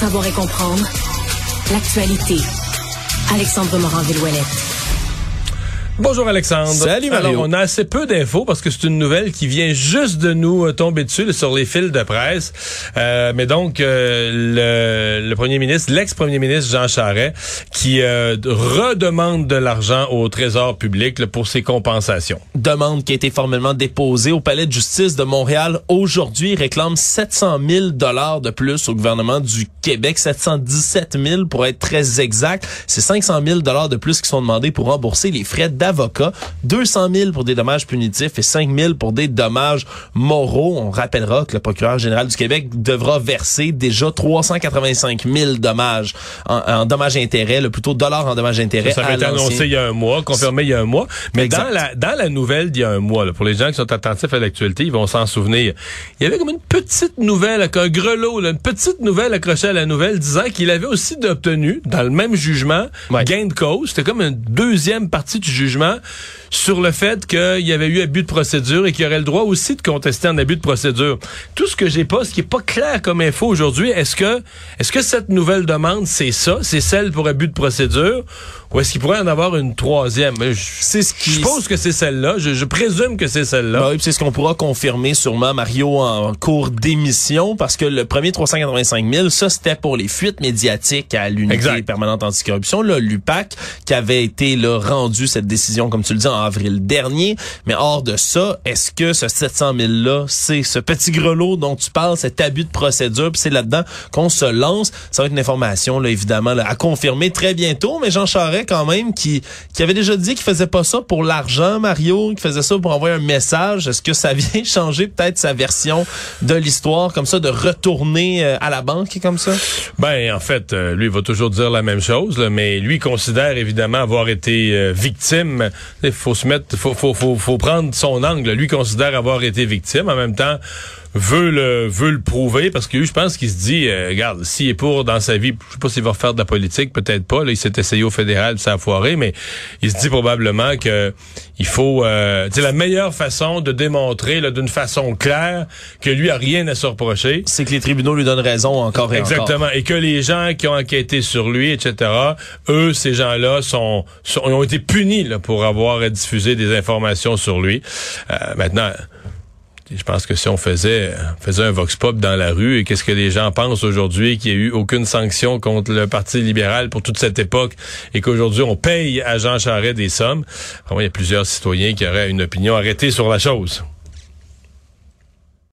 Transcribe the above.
savoir et comprendre l'actualité. Alexandre Morand-Villouellette. Bonjour Alexandre. Salut Mario. Alors, on a assez peu d'infos parce que c'est une nouvelle qui vient juste de nous euh, tomber dessus sur les fils de presse. Euh, mais donc, euh, le, le, premier ministre, l'ex-premier ministre Jean Charest, qui euh, redemande de l'argent au Trésor public là, pour ses compensations. Demande qui a été formellement déposée au Palais de justice de Montréal aujourd'hui. Réclame 700 000 dollars de plus au gouvernement du Québec, 717 000 pour être très exact. C'est 500 000 dollars de plus qui sont demandés pour rembourser les frais d'avocat, 200 000 pour des dommages punitifs et 5 000 pour des dommages moraux. On rappellera que le procureur général du Québec devra verser déjà 385 000 dommages en, en dommages intérêts, le plutôt dollars en dommages intérêts. Ça, ça a été annoncé il y a un mois, confirmé il y a un mois. Mais Exact. dans la dans la nouvelle d'il y a un mois, là, pour les gens qui sont attentifs à l'actualité, ils vont s'en souvenir. Il y avait comme une petite nouvelle, un grelot, là, une petite nouvelle accrochée à la nouvelle disant qu'il avait aussi obtenu, dans le même jugement, Ouais. gain de cause. C'était comme une deuxième partie du jugement jugement sur le fait qu'il y avait eu abus de procédure et qu'il aurait le droit aussi de contester un abus de procédure. Tout ce que j'ai pas, ce qui est pas clair comme info aujourd'hui, est-ce que est-ce que cette nouvelle demande, c'est ça, c'est celle pour abus de procédure, ou est-ce qu'il pourrait en avoir une troisième? Je- C'est ce qui je suppose que c'est celle-là. Je, je présume que c'est celle-là. Ben oui, puis c'est ce qu'on pourra confirmer sûrement, Mario, en cours d'émission, parce que le premier 385 000, ça, c'était pour les fuites médiatiques à l'unité permanente anticorruption, là, l'UPAC, qui avait été là, rendu cette décision, comme tu le dis, en avril dernier. Mais hors de ça, est-ce que ce 700 000-là, c'est ce petit grelot dont tu parles, cet abus de procédure, puis c'est là-dedans qu'on se lance? Ça va être une information, là, évidemment, à confirmer très bientôt, mais Jean Charest, quand même, qui, qui avait déjà dit qu'il faisait pas ça pour l'argent, Mario, qu'il faisait ça pour envoyer un message. Est-ce que ça vient changer peut-être sa version de l'histoire, comme ça, de retourner euh, à la banque comme ça? Ben, en fait, euh, lui il va toujours dire la même chose, là, mais lui considère évidemment avoir été euh, victime. Il faut se mettre, faut, faut, faut, faut prendre son angle. Lui considère avoir été victime. En même temps, veut le veut le prouver parce que lui, je pense qu'il se dit, euh, regarde, s'il est pour dans sa vie, je sais pas s'il va refaire de la politique, peut-être pas. Là, il s'est essayé au fédéral, ça a foiré, mais il se dit probablement que il faut, euh, c'est la meilleure façon de démontrer, là, d'une façon claire, que lui a rien à se reprocher. C'est que les tribunaux lui donnent raison encore et Exactement. Et que les gens qui ont enquêté sur lui, etc., eux, ces gens-là, sont, sont- ont été punis là, pour avoir diffusé des informations sur lui. Euh, maintenant, je pense que si on faisait, faisait un vox pop dans la rue, et qu'est-ce que les gens pensent aujourd'hui, qu'il n'y a eu aucune sanction contre le Parti libéral pour toute cette époque, et qu'aujourd'hui on paye à Jean Charest des sommes, il y a plusieurs citoyens qui auraient une opinion arrêtée sur la chose.